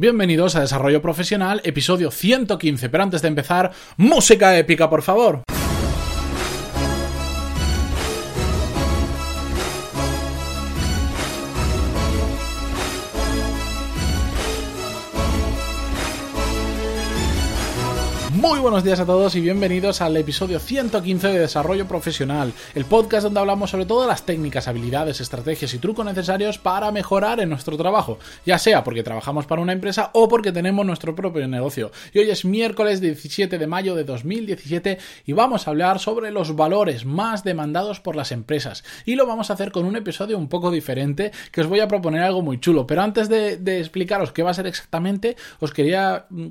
Bienvenidos a Desarrollo Profesional, episodio 115. Pero antes de empezar, música épica, por favor. Muy buenos días a todos y bienvenidos al episodio 115 de Desarrollo Profesional, el podcast donde hablamos sobre todas las técnicas, habilidades, estrategias y trucos necesarios para mejorar en nuestro trabajo, ya sea porque trabajamos para una empresa o porque tenemos nuestro propio negocio. Y hoy es miércoles 17 de mayo de 2017 y vamos a hablar sobre los valores más demandados por las empresas. Y lo vamos a hacer con un episodio un poco diferente que os voy a proponer algo muy chulo. Pero antes de, de explicaros qué va a ser exactamente, os quería mm,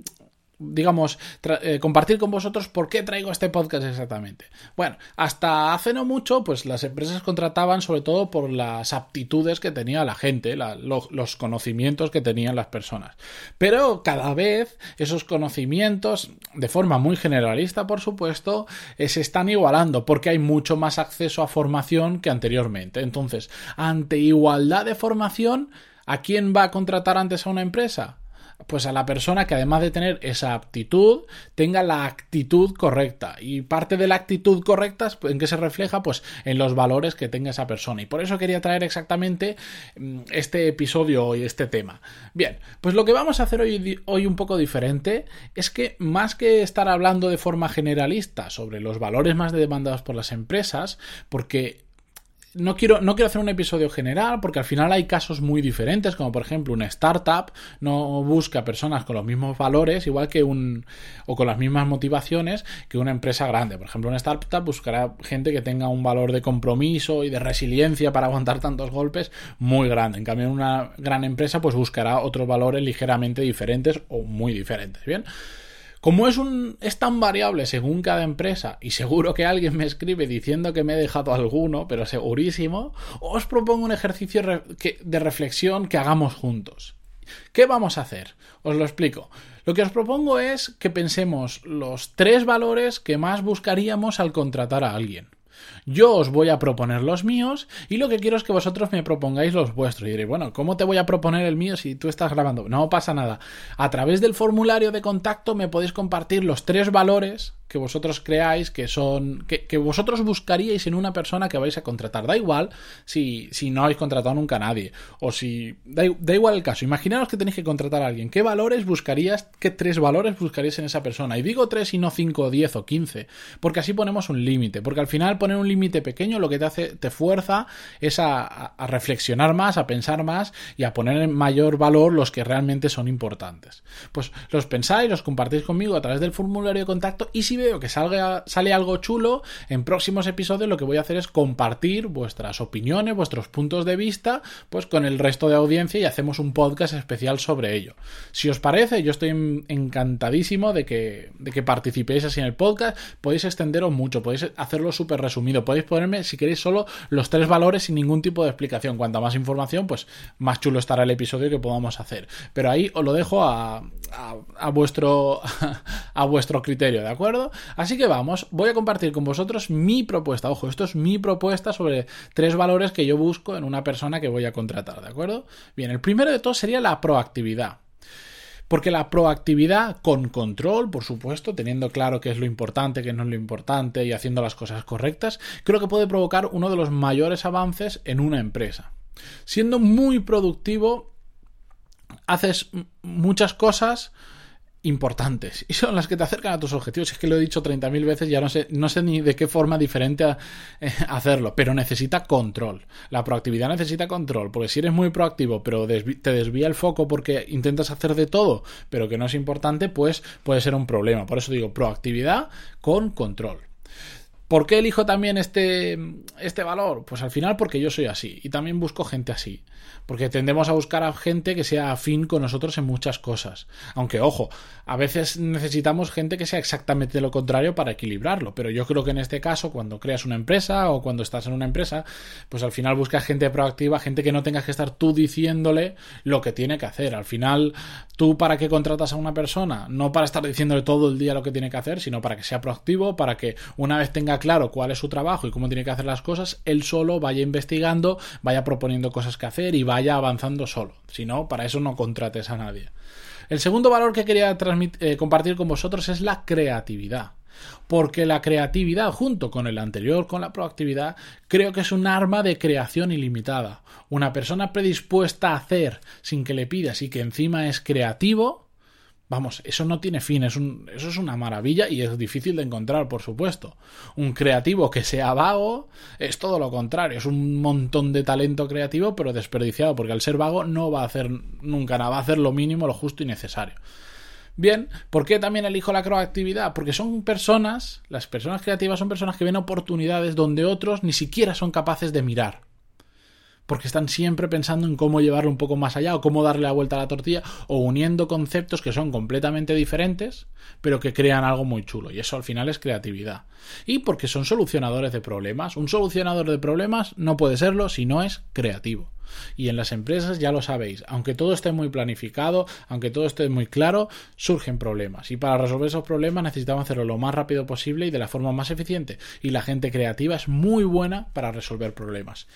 digamos, eh, compartir con vosotros por qué traigo este podcast exactamente. Bueno, hasta hace no mucho, pues las empresas contrataban sobre todo por las aptitudes que tenía la gente, los conocimientos que tenían las personas. Pero cada vez esos conocimientos, de forma muy generalista, por supuesto, eh, se están igualando porque hay mucho más acceso a formación que anteriormente. Entonces, ante igualdad de formación, ¿a quién va a contratar antes a una empresa? Pues a la persona que además de tener esa aptitud, tenga la actitud correcta. Y parte de la actitud correcta, ¿en qué se refleja? Pues en los valores que tenga esa persona. Y por eso quería traer exactamente mm, este episodio y este tema. Bien, pues lo que vamos a hacer hoy, hoy un poco diferente es que más que estar hablando de forma generalista sobre los valores más demandados por las empresas, porque no quiero, no quiero hacer un episodio general porque al final hay casos muy diferentes, como por ejemplo una startup no busca personas con los mismos valores, igual que un, o con las mismas motivaciones que una empresa grande. Por ejemplo, una startup buscará gente que tenga un valor de compromiso y de resiliencia para aguantar tantos golpes muy grande. En cambio, una gran empresa pues buscará otros valores ligeramente diferentes o muy diferentes. Bien. Como es, un, es tan variable según cada empresa, y seguro que alguien me escribe diciendo que me he dejado alguno, pero segurísimo, os propongo un ejercicio de reflexión que hagamos juntos. ¿Qué vamos a hacer? Os lo explico. Lo que os propongo es que pensemos los tres valores que más buscaríamos al contratar a alguien. Yo os voy a proponer los míos y lo que quiero es que vosotros me propongáis los vuestros. Y diréis, bueno, ¿cómo te voy a proponer el mío si tú estás grabando? No pasa nada. A través del formulario de contacto me podéis compartir los tres valores que vosotros creáis que son que, vosotros buscaríais en una persona que vais a contratar. Da igual si, si no habéis contratado nunca a nadie o si da, da, igual el caso. Imaginaos que tenéis que contratar a alguien. ¿Qué valores buscarías? ¿Qué tres valores buscaríais en esa persona? Y digo tres y no cinco, diez o quince, porque así ponemos un límite. Porque al final poner un límite pequeño lo que te hace, te fuerza es a, a reflexionar más, a pensar más y a poner en mayor valor los que realmente son importantes. Pues los pensáis, los compartís conmigo a través del formulario de contacto y si veo que salga, sale algo chulo, en próximos episodios lo que voy a hacer es compartir vuestras opiniones, vuestros puntos de vista, pues con el resto de audiencia y hacemos un podcast especial sobre ello. Si os parece, yo estoy encantadísimo de que, de que participéis así en el podcast. Podéis extenderos mucho, podéis hacerlo súper resumido, podéis ponerme, si queréis, solo los tres valores sin ningún tipo de explicación. Cuanta más información, pues más chulo estará el episodio que podamos hacer. Pero ahí os lo dejo a, a, vuestro, a vuestro criterio, ¿de acuerdo? Así que vamos, voy a compartir con vosotros mi propuesta. Ojo, esto es mi propuesta sobre tres valores que yo busco en una persona que voy a contratar, ¿de acuerdo? Bien, el primero de todo sería la proactividad. Porque la proactividad con control, por supuesto, teniendo claro qué es lo importante, qué no es lo importante y haciendo las cosas correctas, creo que puede provocar uno de los mayores avances en una empresa. Siendo muy productivo, haces muchas cosas importantes y son las que te acercan a tus objetivos. Es que lo he dicho 30.000 veces, ya no sé, no sé ni de qué forma diferente eh, hacerlo, pero necesita control. La proactividad necesita control, porque si eres muy proactivo, pero te desvía el foco porque intentas hacer de todo, pero que no es importante, pues puede ser un problema. Por eso digo proactividad con control. ¿Por qué elijo también este, este valor? Pues al final porque yo soy así y también busco gente así. Porque tendemos a buscar a gente que sea afín con nosotros en muchas cosas. Aunque, ojo, a veces necesitamos gente que sea exactamente lo contrario para equilibrarlo. Pero yo creo que en este caso, cuando creas una empresa o cuando estás en una empresa, pues al final buscas gente proactiva, gente que no tengas que estar tú diciéndole lo que tiene que hacer. Al final, tú para qué contratas a una persona? No para estar diciéndole todo el día lo que tiene que hacer, sino para que sea proactivo, para que una vez tenga claro cuál es su trabajo y cómo tiene que hacer las cosas, él solo vaya investigando, vaya proponiendo cosas que hacer y vaya avanzando solo. Si no, para eso no contrates a nadie. El segundo valor que quería eh, compartir con vosotros es la creatividad. Porque la creatividad, junto con el anterior, con la proactividad, creo que es un arma de creación ilimitada. Una persona predispuesta a hacer sin que le pidas y que encima es creativo, Vamos, eso no tiene fin, es eso es una maravilla y es difícil de encontrar, por supuesto. Un creativo que sea vago es todo lo contrario, es un montón de talento creativo pero desperdiciado, porque al ser vago no va a hacer nunca nada, va a hacer lo mínimo, lo justo y necesario. Bien, ¿por qué también elijo la proactividad? Porque son personas, las personas creativas son personas que ven oportunidades donde otros ni siquiera son capaces de mirar porque están siempre pensando en cómo llevarlo un poco más allá o cómo darle la vuelta a la tortilla o uniendo conceptos que son completamente diferentes pero que crean algo muy chulo y eso al final es creatividad y porque son solucionadores de problemas un solucionador de problemas no puede serlo si no es creativo y en las empresas ya lo sabéis, aunque todo esté muy planificado, aunque todo esté muy claro, surgen problemas. Y para resolver esos problemas necesitamos hacerlo lo más rápido posible y de la forma más eficiente. Y la gente creativa es muy buena para resolver problemas.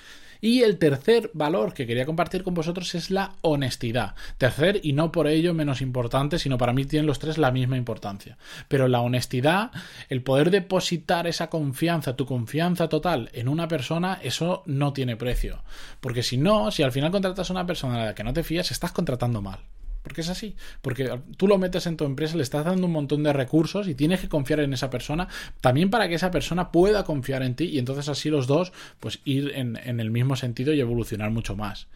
Y el tercer valor que quería compartir con vosotros es la honestidad. Tercer y no por ello menos importante, sino para mí tienen los tres la misma importancia. Pero la honestidad, el poder depositar esa confianza, tu confianza total en una persona, eso no tiene precio. Porque si no, si al final contratas a una persona a la que no te fías, estás contratando mal. Porque es así. Porque tú lo metes en tu empresa, le estás dando un montón de recursos y tienes que confiar en esa persona también para que esa persona pueda confiar en ti y entonces así los dos pues ir en, en el mismo sentido y evolucionar mucho más.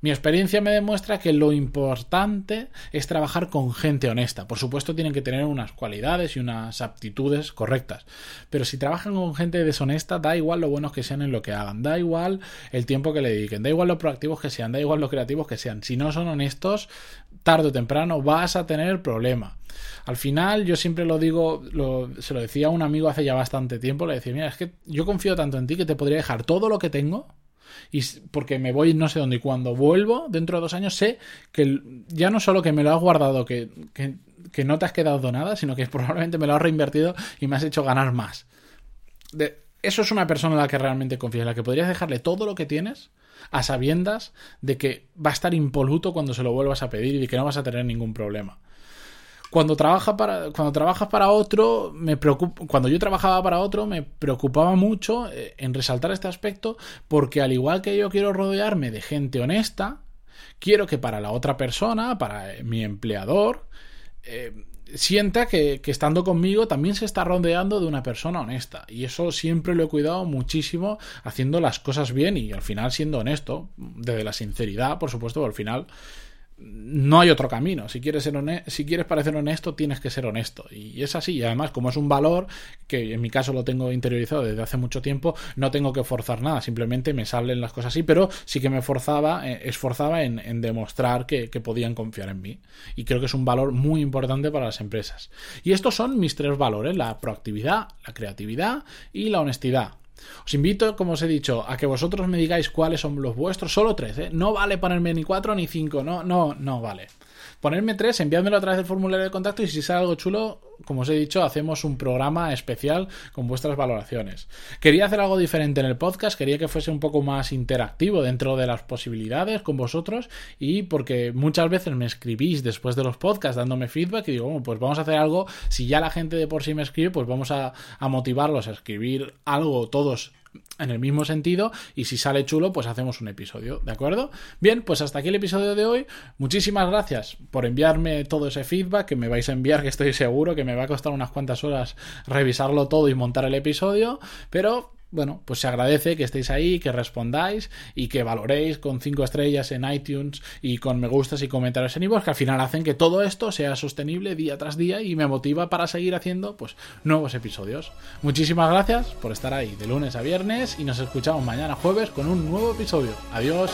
Mi experiencia me demuestra que lo importante es trabajar con gente honesta. Por supuesto tienen que tener unas cualidades y unas aptitudes correctas. Pero si trabajan con gente deshonesta, da igual lo buenos que sean en lo que hagan, da igual el tiempo que le dediquen, da igual lo proactivos que sean, da igual lo creativos que sean. Si no son honestos, tarde o temprano vas a tener problema. Al final, yo siempre lo digo, se lo decía a un amigo hace ya bastante tiempo, le decía, mira, es que yo confío tanto en ti que te podría dejar todo lo que tengo y porque me voy no sé dónde. Y cuando vuelvo dentro de dos años sé que ya no solo que me lo has guardado que, que, no te has quedado nada sino que probablemente me lo has reinvertido y me has hecho ganar más. De, eso es una persona en la que realmente confías en la que podrías dejarle todo lo que tienes a sabiendas de que va a estar impoluto cuando se lo vuelvas a pedir y que no vas a tener ningún problema cuando, trabaja para, cuando trabajas para otro, me cuando yo trabajaba para otro, me preocupaba mucho eh, en resaltar este aspecto, porque al igual que yo quiero rodearme de gente honesta, quiero que para la otra persona, para eh, mi empleador, eh, sienta que, que, estando conmigo también se está rodeando de una persona honesta. Y eso siempre lo he cuidado muchísimo haciendo las cosas bien y al final siendo honesto, desde la sinceridad, por supuesto, al final no hay otro camino. Si quieres, ser si quieres parecer honesto, tienes que ser honesto. Y es así. Y además, como es un valor, que en mi caso lo tengo interiorizado desde hace mucho tiempo, no tengo que forzar nada. Simplemente me salen las cosas así, pero sí que me forzaba, eh, esforzaba en, demostrar que, que, podían confiar en mí. Y creo que es un valor muy importante para las empresas. Y estos son mis tres valores, la proactividad, la creatividad y la honestidad. Os invito, como os he dicho, a que vosotros me digáis cuáles son los vuestros, solo tres, ¿eh? No vale ponerme ni cuatro ni cinco, no, no, no vale. Ponerme tres, enviádmelo a través del formulario de contacto y si sale algo chulo, como os he dicho, hacemos un programa especial con vuestras valoraciones. Quería hacer algo diferente en el podcast, quería que fuese un poco más interactivo dentro de las posibilidades con vosotros y porque muchas veces me escribís después de los podcasts dándome feedback y digo, pues vamos a hacer algo, si ya la gente de por sí me escribe, pues vamos a motivarlos a escribir algo todos en el mismo sentido y si sale chulo pues hacemos un episodio, ¿de acuerdo? Bien, pues hasta aquí el episodio de hoy. Muchísimas gracias por enviarme todo ese feedback que me vais a enviar, que estoy seguro que me va a costar unas cuantas horas revisarlo todo y montar el episodio, pero bueno, pues se agradece que estéis ahí, que respondáis y que valoréis con 5 estrellas en iTunes y con me gustas y comentarios en iVoox, que al final hacen que todo esto sea sostenible día tras día y me motiva para seguir haciendo pues nuevos episodios. Muchísimas gracias por estar ahí de lunes a viernes y nos escuchamos mañana jueves con un nuevo episodio. Adiós.